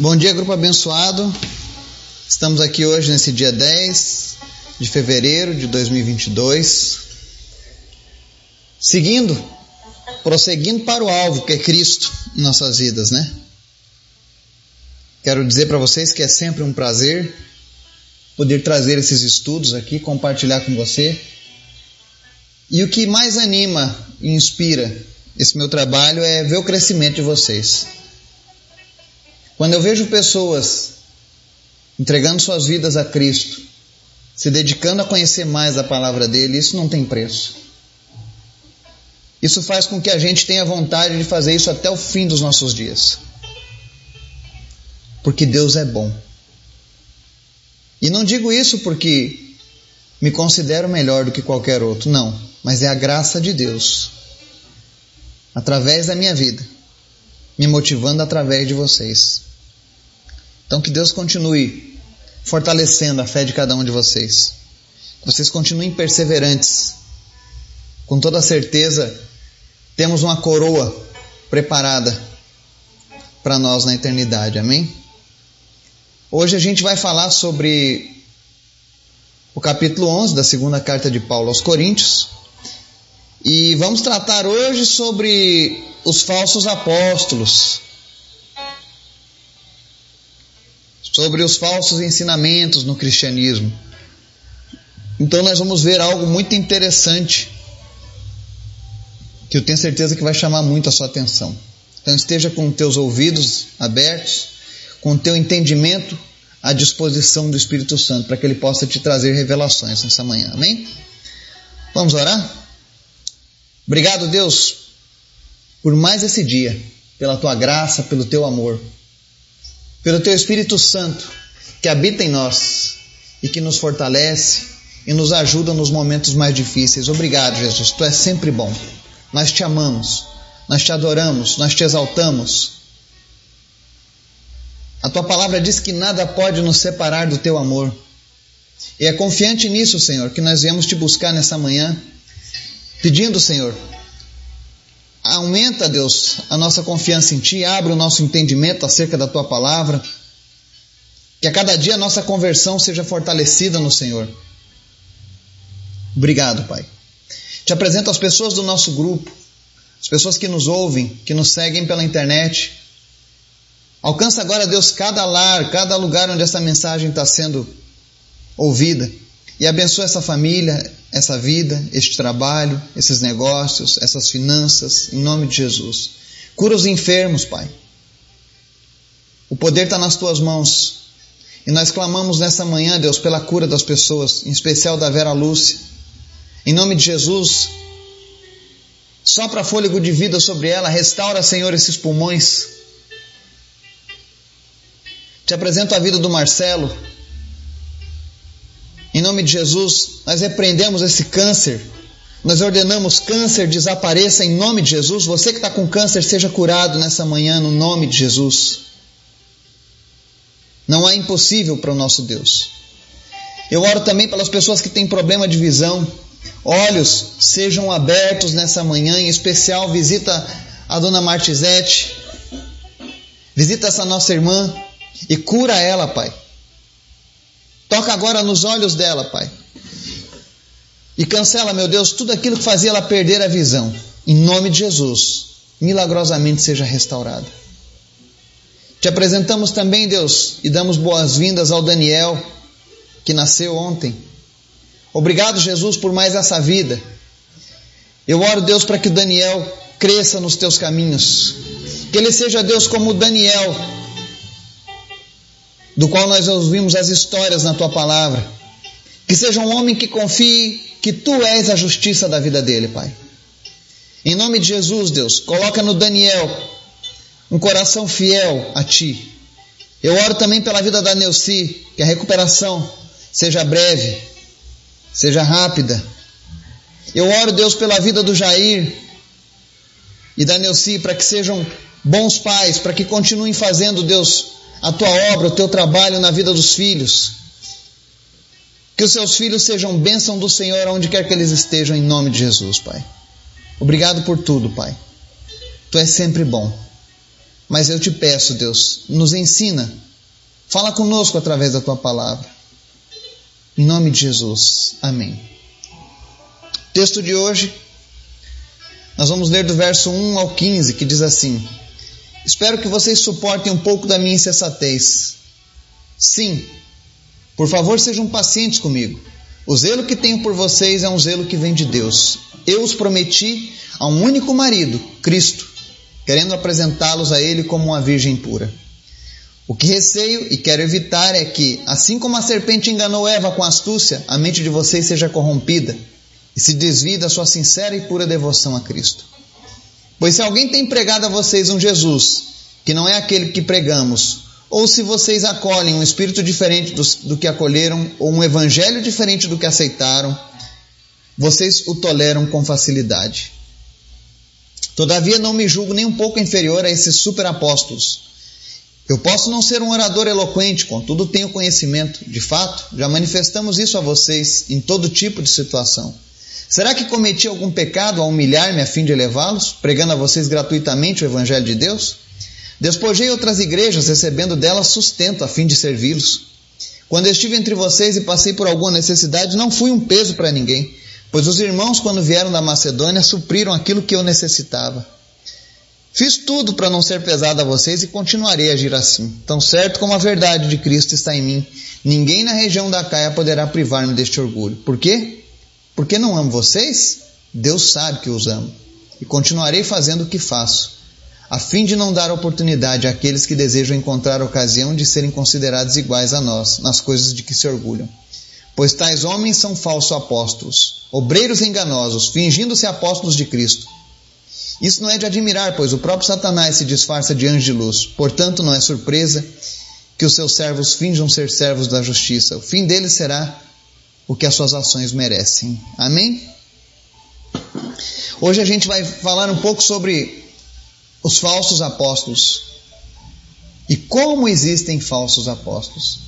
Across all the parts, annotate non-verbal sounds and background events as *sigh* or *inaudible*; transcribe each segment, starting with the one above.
Bom dia, grupo abençoado. Estamos aqui hoje nesse dia 10 de fevereiro de 2022. Seguindo, prosseguindo para o alvo que é Cristo em nossas vidas, né? Quero dizer para vocês que é sempre um prazer poder trazer esses estudos aqui, compartilhar com você. E o que mais anima e inspira esse meu trabalho é ver o crescimento de vocês. Quando eu vejo pessoas entregando suas vidas a Cristo, se dedicando a conhecer mais a palavra dele, isso não tem preço. Isso faz com que a gente tenha vontade de fazer isso até o fim dos nossos dias. Porque Deus é bom. E não digo isso porque me considero melhor do que qualquer outro, não, mas é a graça de Deus, através da minha vida, me motivando através de vocês. Então que Deus continue fortalecendo a fé de cada um de vocês. Que vocês continuem perseverantes. Com toda certeza, temos uma coroa preparada para nós na eternidade. Amém? Hoje a gente vai falar sobre o capítulo 11 da segunda carta de Paulo aos Coríntios. E vamos tratar hoje sobre os falsos apóstolos. Sobre os falsos ensinamentos no cristianismo. Então nós vamos ver algo muito interessante que eu tenho certeza que vai chamar muito a sua atenção. Então esteja com teus ouvidos abertos, com teu entendimento à disposição do Espírito Santo, para que ele possa te trazer revelações nessa manhã. Amém? Vamos orar? Obrigado, Deus, por mais esse dia, pela tua graça, pelo teu amor pelo Teu Espírito Santo que habita em nós e que nos fortalece e nos ajuda nos momentos mais difíceis. Obrigado, Jesus. Tu és sempre bom. Nós te amamos, nós te adoramos, nós te exaltamos. A tua palavra diz que nada pode nos separar do teu amor. E é confiante nisso, Senhor, que nós viemos te buscar nessa manhã, pedindo, Senhor, Aumenta, Deus, a nossa confiança em Ti, abre o nosso entendimento acerca da Tua palavra. Que a cada dia a nossa conversão seja fortalecida no Senhor. Obrigado, Pai. Te apresento as pessoas do nosso grupo, as pessoas que nos ouvem, que nos seguem pela internet. Alcança agora, Deus, cada lar, cada lugar onde essa mensagem está sendo ouvida. E abençoa essa família, essa vida, este trabalho, esses negócios, essas finanças, em nome de Jesus. Cura os enfermos, Pai. O poder está nas tuas mãos. E nós clamamos nessa manhã, Deus, pela cura das pessoas, em especial da Vera Lúcia. Em nome de Jesus, sopra fôlego de vida sobre ela, restaura, Senhor, esses pulmões. Te apresento a vida do Marcelo, em nome de Jesus, nós repreendemos esse câncer. Nós ordenamos câncer desapareça em nome de Jesus. Você que está com câncer, seja curado nessa manhã no nome de Jesus. Não há impossível para o nosso Deus. Eu oro também pelas pessoas que têm problema de visão. Olhos sejam abertos nessa manhã, em especial visita a dona Martizete. Visita essa nossa irmã e cura ela, Pai. Toca agora nos olhos dela, Pai. E cancela, meu Deus, tudo aquilo que fazia ela perder a visão. Em nome de Jesus, milagrosamente seja restaurada. Te apresentamos também, Deus, e damos boas-vindas ao Daniel, que nasceu ontem. Obrigado, Jesus, por mais essa vida. Eu oro, Deus, para que o Daniel cresça nos teus caminhos. Que ele seja, Deus, como Daniel, do qual nós ouvimos as histórias na tua palavra. Que seja um homem que confie que tu és a justiça da vida dele, Pai. Em nome de Jesus, Deus, coloca no Daniel um coração fiel a ti. Eu oro também pela vida da Neuci, que a recuperação seja breve, seja rápida. Eu oro, Deus, pela vida do Jair e da Neuci, para que sejam bons pais, para que continuem fazendo, Deus, a tua obra, o teu trabalho na vida dos filhos. Que os seus filhos sejam bênção do Senhor onde quer que eles estejam, em nome de Jesus, Pai. Obrigado por tudo, Pai. Tu és sempre bom. Mas eu te peço, Deus, nos ensina. Fala conosco através da tua palavra. Em nome de Jesus. Amém. Texto de hoje, nós vamos ler do verso 1 ao 15, que diz assim: Espero que vocês suportem um pouco da minha insensatez. Sim, por favor, sejam pacientes comigo. O zelo que tenho por vocês é um zelo que vem de Deus. Eu os prometi a um único marido, Cristo, querendo apresentá-los a Ele como uma virgem pura. O que receio e quero evitar é que, assim como a serpente enganou Eva com astúcia, a mente de vocês seja corrompida e se desvie da sua sincera e pura devoção a Cristo. Pois se alguém tem pregado a vocês um Jesus, que não é aquele que pregamos, ou se vocês acolhem um espírito diferente do, do que acolheram, ou um evangelho diferente do que aceitaram, vocês o toleram com facilidade. Todavia não me julgo nem um pouco inferior a esses superapóstolos. Eu posso não ser um orador eloquente, contudo tenho conhecimento. De fato, já manifestamos isso a vocês em todo tipo de situação. Será que cometi algum pecado ao humilhar-me a fim de elevá-los, pregando a vocês gratuitamente o Evangelho de Deus? Despojei outras igrejas, recebendo delas sustento a fim de servi-los. Quando estive entre vocês e passei por alguma necessidade, não fui um peso para ninguém, pois os irmãos, quando vieram da Macedônia, supriram aquilo que eu necessitava. Fiz tudo para não ser pesado a vocês e continuarei a agir assim. Tão certo como a verdade de Cristo está em mim, ninguém na região da Caia poderá privar-me deste orgulho. Por quê? Porque não amo vocês? Deus sabe que os amo. E continuarei fazendo o que faço, a fim de não dar oportunidade àqueles que desejam encontrar ocasião de serem considerados iguais a nós nas coisas de que se orgulham. Pois tais homens são falsos apóstolos, obreiros enganosos, fingindo-se apóstolos de Cristo. Isso não é de admirar, pois o próprio Satanás se disfarça de anjo de luz. Portanto, não é surpresa que os seus servos finjam ser servos da justiça. O fim deles será o que as suas ações merecem. Amém? Hoje a gente vai falar um pouco sobre os falsos apóstolos e como existem falsos apóstolos.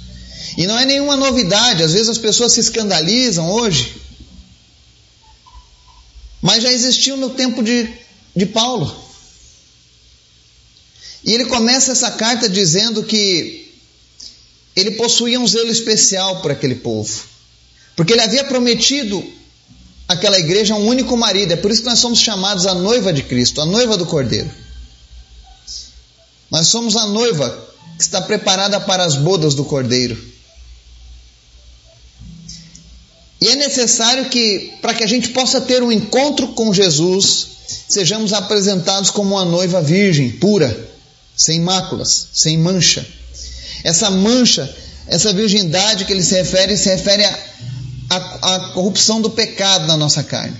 E não é nenhuma novidade, às vezes as pessoas se escandalizam hoje, mas já existiu no tempo de, de Paulo. E ele começa essa carta dizendo que ele possuía um zelo especial por aquele povo. Porque ele havia prometido àquela igreja um único marido. É por isso que nós somos chamados a noiva de Cristo, a noiva do Cordeiro. Nós somos a noiva que está preparada para as bodas do Cordeiro. E é necessário que, para que a gente possa ter um encontro com Jesus, sejamos apresentados como uma noiva virgem, pura, sem máculas, sem mancha. Essa mancha, essa virgindade que ele se refere, se refere a a, corrupção do pecado na nossa carne.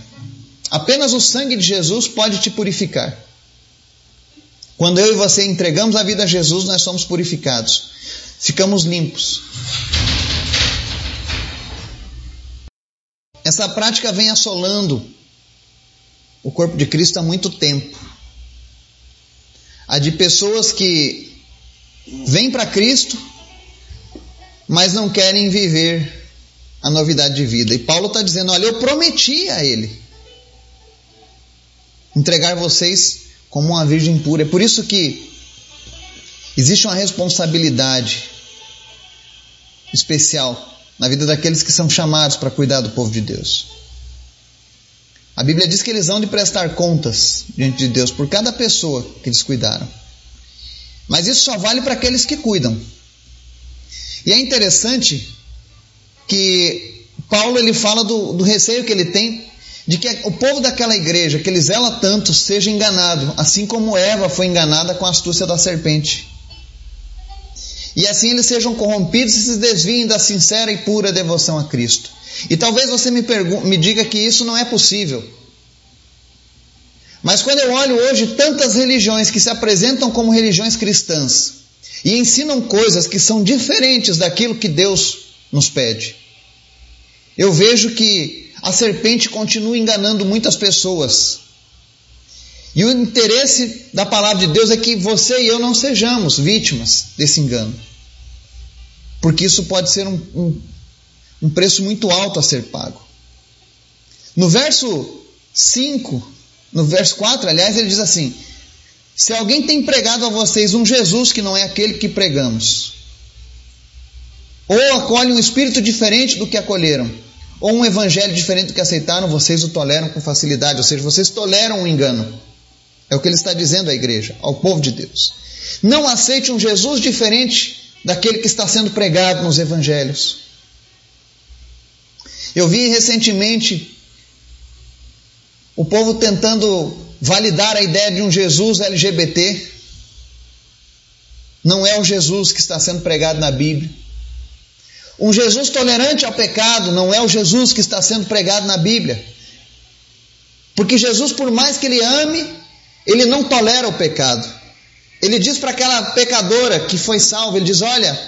Apenas o sangue de Jesus pode te purificar. Quando eu e você entregamos a vida a Jesus, nós somos purificados, ficamos limpos. Essa prática vem assolando o corpo de Cristo há muito tempo. A de pessoas que vêm para Cristo, mas não querem viver a novidade de vida. E Paulo está dizendo: olha, eu prometi a ele entregar vocês como uma virgem pura. É por isso que existe uma responsabilidade especial na vida daqueles que são chamados para cuidar do povo de Deus. A Bíblia diz que eles vão de prestar contas diante de Deus por cada pessoa que eles cuidaram. Mas isso só vale para aqueles que cuidam. E é interessante que Paulo ele fala do, do receio que ele tem de que o povo daquela igreja, que ele zela tanto, seja enganado, assim como Eva foi enganada com a astúcia da serpente. E assim eles sejam corrompidos e se desviem da sincera e pura devoção a Cristo. E talvez você me, me diga que isso não é possível. Mas quando eu olho hoje tantas religiões que se apresentam como religiões cristãs e ensinam coisas que são diferentes daquilo que Deus nos pede. Eu vejo que a serpente continua enganando muitas pessoas. E o interesse da palavra de Deus é que você e eu não sejamos vítimas desse engano. Porque isso pode ser um, um, um preço muito alto a ser pago. No verso 5, no verso 4, aliás, ele diz assim: Se alguém tem pregado a vocês um Jesus que não é aquele que pregamos, ou acolhe um espírito diferente do que acolheram, ou um evangelho diferente do que aceitaram, vocês o toleram com facilidade, ou seja, vocês toleram o engano. É o que ele está dizendo à igreja, ao povo de Deus. Não aceite um Jesus diferente daquele que está sendo pregado nos evangelhos. Eu vi recentemente o povo tentando validar a ideia de um Jesus LGBT. Não é o Jesus que está sendo pregado na Bíblia. Um Jesus tolerante ao pecado não é o Jesus que está sendo pregado na Bíblia. Porque Jesus, por mais que ele ame, ele não tolera o pecado. Ele diz para aquela pecadora que foi salva, ele diz: "Olha,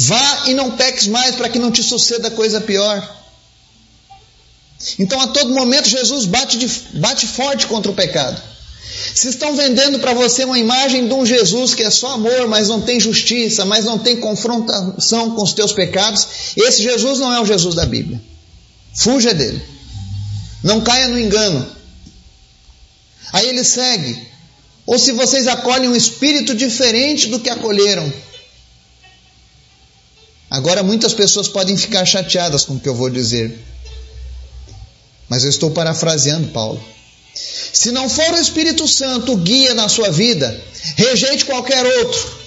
vá e não peques mais para que não te suceda coisa pior". Então, a todo momento, Jesus bate, de, bate forte contra o pecado. Se estão vendendo para você uma imagem de um Jesus que é só amor, mas não tem justiça, mas não tem confrontação com os teus pecados, esse Jesus não é o Jesus da Bíblia. Fuja dele. Não caia no engano. Aí ele segue. Ou se vocês acolhem um espírito diferente do que acolheram. Agora muitas pessoas podem ficar chateadas com o que eu vou dizer. Mas eu estou parafraseando Paulo. Se não for o Espírito Santo guia na sua vida, rejeite qualquer outro.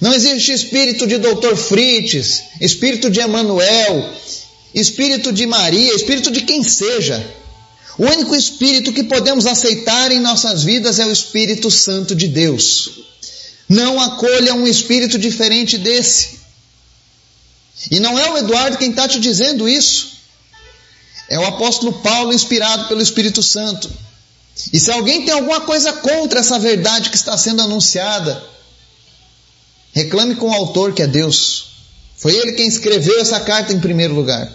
Não existe espírito de Dr. Fritz, espírito de Emanuel, espírito de Maria, espírito de quem seja. O único espírito que podemos aceitar em nossas vidas é o Espírito Santo de Deus. Não acolha um espírito diferente desse. E não é o Eduardo quem está te dizendo isso. É o apóstolo Paulo inspirado pelo Espírito Santo. E se alguém tem alguma coisa contra essa verdade que está sendo anunciada, reclame com o autor que é Deus. Foi ele quem escreveu essa carta em primeiro lugar.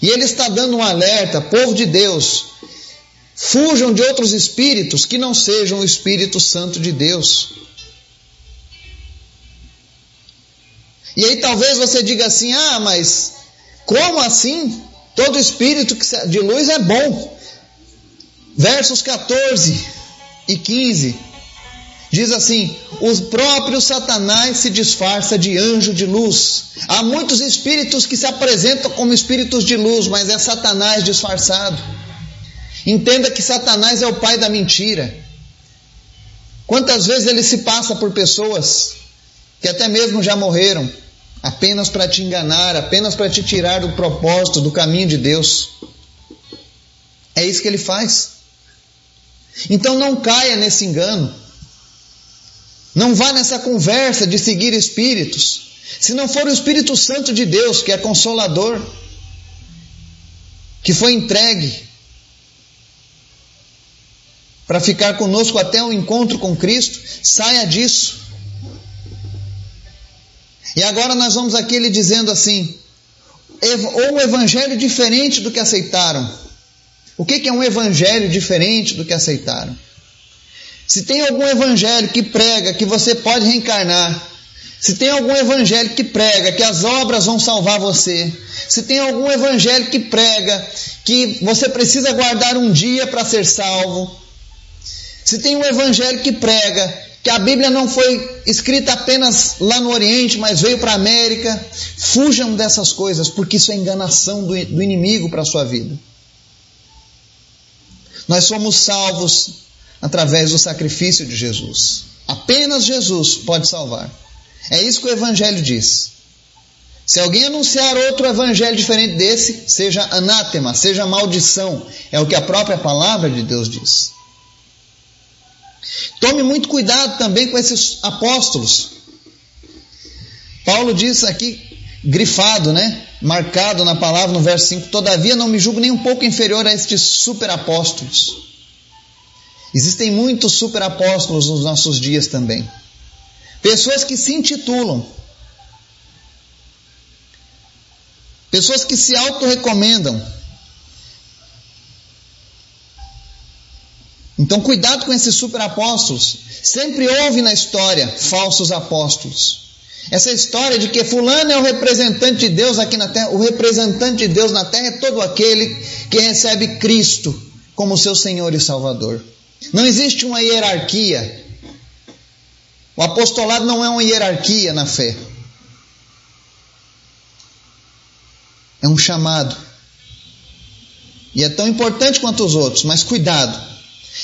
E ele está dando um alerta, povo de Deus, fujam de outros espíritos que não sejam o Espírito Santo de Deus. E aí talvez você diga assim: ah, mas como assim? Todo espírito de luz é bom. Versos 14 e 15 diz assim: O próprio Satanás se disfarça de anjo de luz. Há muitos espíritos que se apresentam como espíritos de luz, mas é Satanás disfarçado. Entenda que Satanás é o pai da mentira. Quantas vezes ele se passa por pessoas que até mesmo já morreram, apenas para te enganar, apenas para te tirar do propósito, do caminho de Deus. É isso que ele faz. Então não caia nesse engano. Não vá nessa conversa de seguir espíritos. Se não for o Espírito Santo de Deus, que é consolador, que foi entregue para ficar conosco até o encontro com Cristo, saia disso. E agora nós vamos aqui ele dizendo assim: ou um evangelho diferente do que aceitaram. O que é um evangelho diferente do que aceitaram? Se tem algum evangelho que prega que você pode reencarnar, se tem algum evangelho que prega que as obras vão salvar você, se tem algum evangelho que prega que você precisa guardar um dia para ser salvo, se tem um evangelho que prega que a Bíblia não foi escrita apenas lá no Oriente, mas veio para a América. Fujam dessas coisas, porque isso é enganação do, do inimigo para a sua vida. Nós somos salvos através do sacrifício de Jesus. Apenas Jesus pode salvar. É isso que o Evangelho diz. Se alguém anunciar outro evangelho diferente desse, seja anátema, seja maldição. É o que a própria palavra de Deus diz. Tome muito cuidado também com esses apóstolos. Paulo diz aqui, grifado, né? Marcado na palavra no verso 5: Todavia não me julgo nem um pouco inferior a estes superapóstolos. Existem muitos superapóstolos nos nossos dias também. Pessoas que se intitulam, pessoas que se auto-recomendam, Então, cuidado com esses superapóstolos. Sempre houve na história falsos apóstolos. Essa história de que Fulano é o representante de Deus aqui na terra, o representante de Deus na terra é todo aquele que recebe Cristo como seu Senhor e Salvador. Não existe uma hierarquia. O apostolado não é uma hierarquia na fé. É um chamado. E é tão importante quanto os outros, mas cuidado.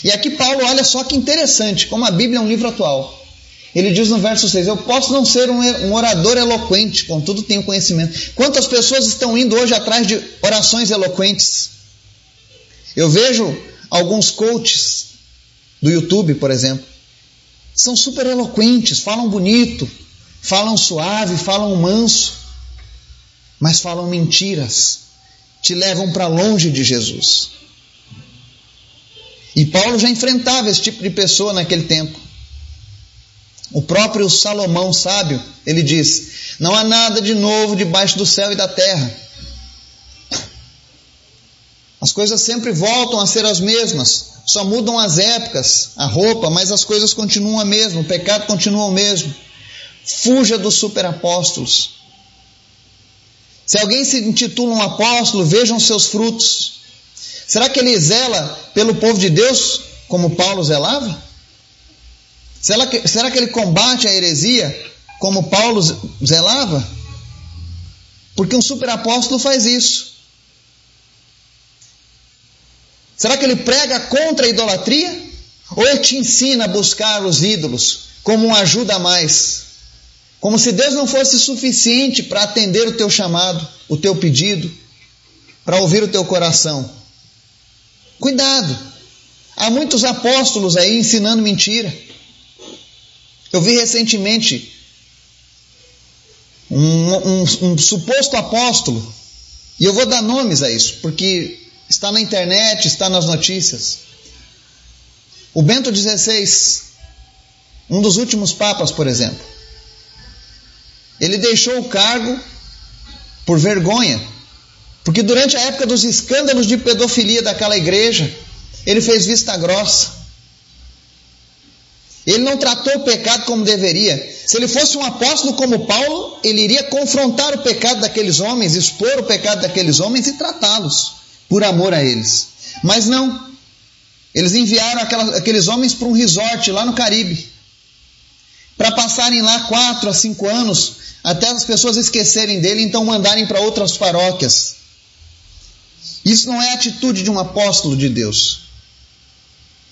E aqui Paulo, olha só que interessante, como a Bíblia é um livro atual. Ele diz no verso 6: Eu posso não ser um orador eloquente, contudo tenho conhecimento. Quantas pessoas estão indo hoje atrás de orações eloquentes? Eu vejo alguns coaches do YouTube, por exemplo, são super eloquentes, falam bonito, falam suave, falam manso, mas falam mentiras, te levam para longe de Jesus. E Paulo já enfrentava esse tipo de pessoa naquele tempo. O próprio Salomão sábio, ele diz: Não há nada de novo debaixo do céu e da terra. As coisas sempre voltam a ser as mesmas, só mudam as épocas, a roupa, mas as coisas continuam a mesma, o pecado continua o mesmo. Fuja dos superapóstolos. Se alguém se intitula um apóstolo, vejam seus frutos. Será que ele zela pelo povo de Deus como Paulo zelava? Será que, será que ele combate a heresia como Paulo zelava? Porque um superapóstolo faz isso. Será que ele prega contra a idolatria? Ou ele te ensina a buscar os ídolos como um ajuda a mais? Como se Deus não fosse suficiente para atender o teu chamado, o teu pedido, para ouvir o teu coração. Cuidado! Há muitos apóstolos aí ensinando mentira. Eu vi recentemente um, um, um, suposto apóstolo, e eu vou dar nomes a isso, porque está na internet, está nas notícias. O Bento XVI, um dos últimos papas, por exemplo, ele deixou o cargo por vergonha, porque durante a época dos escândalos de pedofilia daquela igreja, ele fez vista grossa. Ele não tratou o pecado como deveria. Se ele fosse um apóstolo como Paulo, ele iria confrontar o pecado daqueles homens, expor o pecado daqueles homens e tratá-los por amor a eles. Mas não. Eles enviaram aqueles homens para um resort lá no Caribe, para passarem lá quatro a cinco anos, até as pessoas esquecerem dele, então mandarem para outras paróquias. Isso não é atitude de um apóstolo de Deus.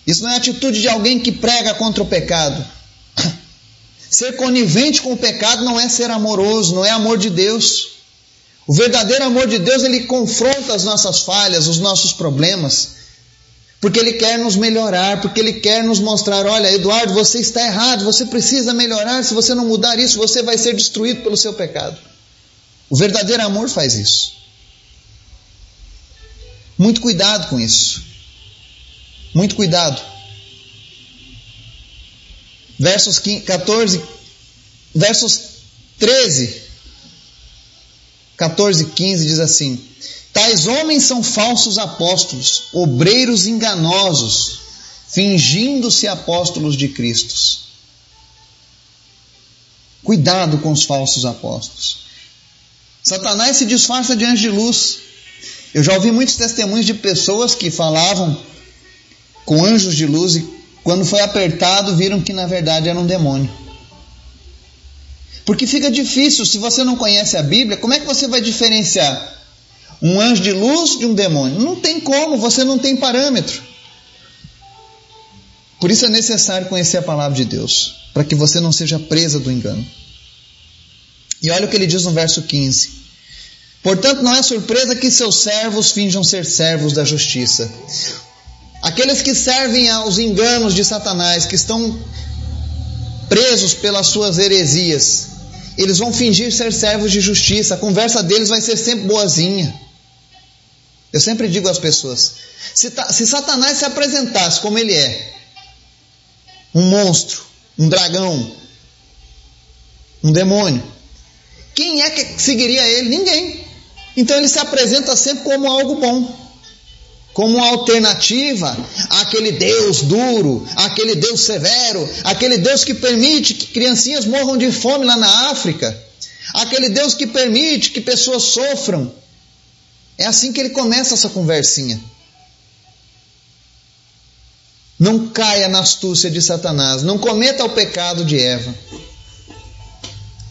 Isso não é atitude de alguém que prega contra o pecado. *laughs* Ser conivente com o pecado não é ser amoroso, não é amor de Deus. O verdadeiro amor de Deus, ele confronta as nossas falhas, os nossos problemas, porque ele quer nos melhorar, porque ele quer nos mostrar: olha, Eduardo, você está errado, você precisa melhorar, se você não mudar isso, você vai ser destruído pelo seu pecado. O verdadeiro amor faz isso. Muito cuidado com isso. Muito cuidado. Versos 14, versos 13, 14 e 15 diz assim: Tais homens são falsos apóstolos, obreiros enganosos, fingindo-se apóstolos de Cristo. Cuidado com os falsos apóstolos. Satanás se disfarça de anjo de luz. Eu já ouvi muitos testemunhos de pessoas que falavam com anjos de luz e quando foi apertado viram que na verdade era um demônio. Porque fica difícil, se você não conhece a Bíblia, como é que você vai diferenciar um anjo de luz de um demônio? Não tem como, você não tem parâmetro. Por isso é necessário conhecer a palavra de Deus, para que você não seja presa do engano. E olha o que ele diz no verso 15. Portanto, não é surpresa que seus servos finjam ser servos da justiça. Aqueles que servem aos enganos de Satanás, que estão presos pelas suas heresias, eles vão fingir ser servos de justiça, a conversa deles vai ser sempre boazinha. Eu sempre digo às pessoas: se, se Satanás se apresentasse como ele é, um monstro, um dragão, um demônio, quem é que seguiria ele? Ninguém. Então ele se apresenta sempre como algo bom como alternativa àquele Deus duro, àquele Deus severo, aquele Deus que permite que criancinhas morram de fome lá na África, aquele Deus que permite que pessoas sofram. É assim que ele começa essa conversinha. Não caia na astúcia de Satanás. Não cometa o pecado de Eva.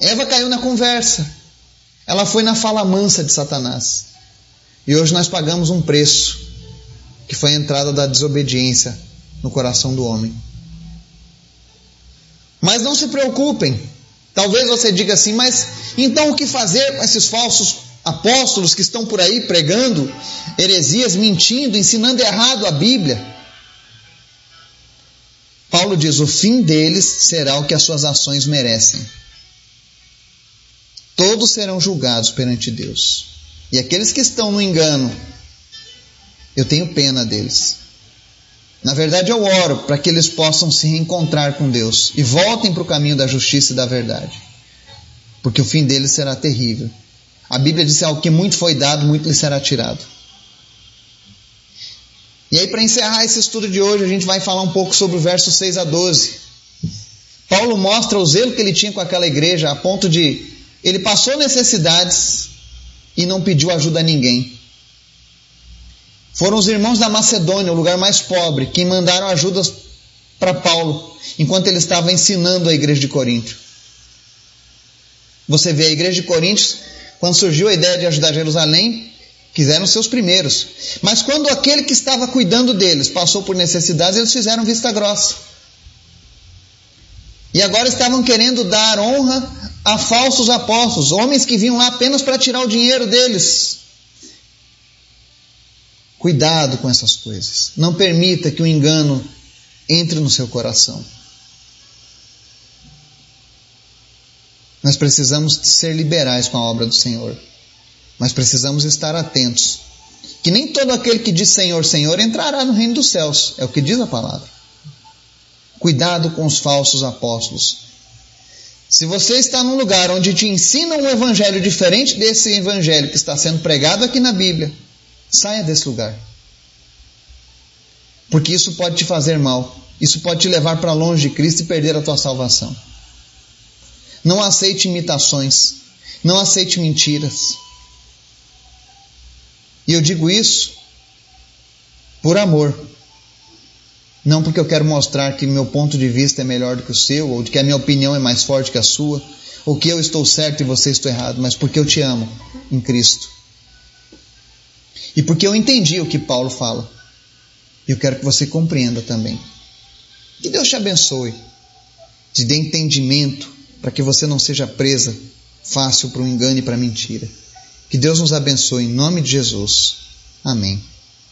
Eva caiu na conversa. Ela foi na fala mansa de Satanás. E hoje nós pagamos um preço, que foi a entrada da desobediência no coração do homem. Mas não se preocupem. Talvez você diga assim, mas então o que fazer com esses falsos apóstolos que estão por aí pregando heresias, mentindo, ensinando errado a Bíblia? Paulo diz: o fim deles será o que as suas ações merecem. Todos serão julgados perante Deus. E aqueles que estão no engano, eu tenho pena deles. Na verdade, eu oro para que eles possam se reencontrar com Deus e voltem para o caminho da justiça e da verdade. Porque o fim deles será terrível. A Bíblia diz: ao que muito foi dado, muito lhe será tirado. E aí, para encerrar esse estudo de hoje, a gente vai falar um pouco sobre o verso 6 a 12. Paulo mostra o zelo que ele tinha com aquela igreja, a ponto de ele passou necessidades e não pediu ajuda a ninguém. Foram os irmãos da Macedônia, o lugar mais pobre, quem mandaram ajudas para Paulo, enquanto ele estava ensinando a igreja de Corinto. Você vê a igreja de Corinto, quando surgiu a ideia de ajudar Jerusalém, Quiseram seus primeiros. Mas quando aquele que estava cuidando deles passou por necessidades, eles fizeram vista grossa. E agora estavam querendo dar honra a falsos apóstolos, homens que vinham lá apenas para tirar o dinheiro deles. Cuidado com essas coisas. Não permita que o engano entre no seu coração. Nós precisamos ser liberais com a obra do Senhor. Mas precisamos estar atentos. Que nem todo aquele que diz Senhor, Senhor entrará no reino dos céus. É o que diz a palavra. Cuidado com os falsos apóstolos. Se você está num lugar onde te ensinam um evangelho diferente desse evangelho que está sendo pregado aqui na Bíblia, saia desse lugar. Porque isso pode te fazer mal. Isso pode te levar para longe de Cristo e perder a tua salvação. Não aceite imitações. Não aceite mentiras. E eu digo isso por amor. Não porque eu quero mostrar que meu ponto de vista é melhor do que o seu, ou de que a minha opinião é mais forte que a sua, ou que eu estou certo e você está errado, mas porque eu te amo em Cristo. E porque eu entendi o que Paulo fala. Eu quero que você compreenda também. Que Deus te abençoe, te dê entendimento para que você não seja presa fácil para o engano e para a mentira. Que Deus nos abençoe em nome de Jesus. Amém.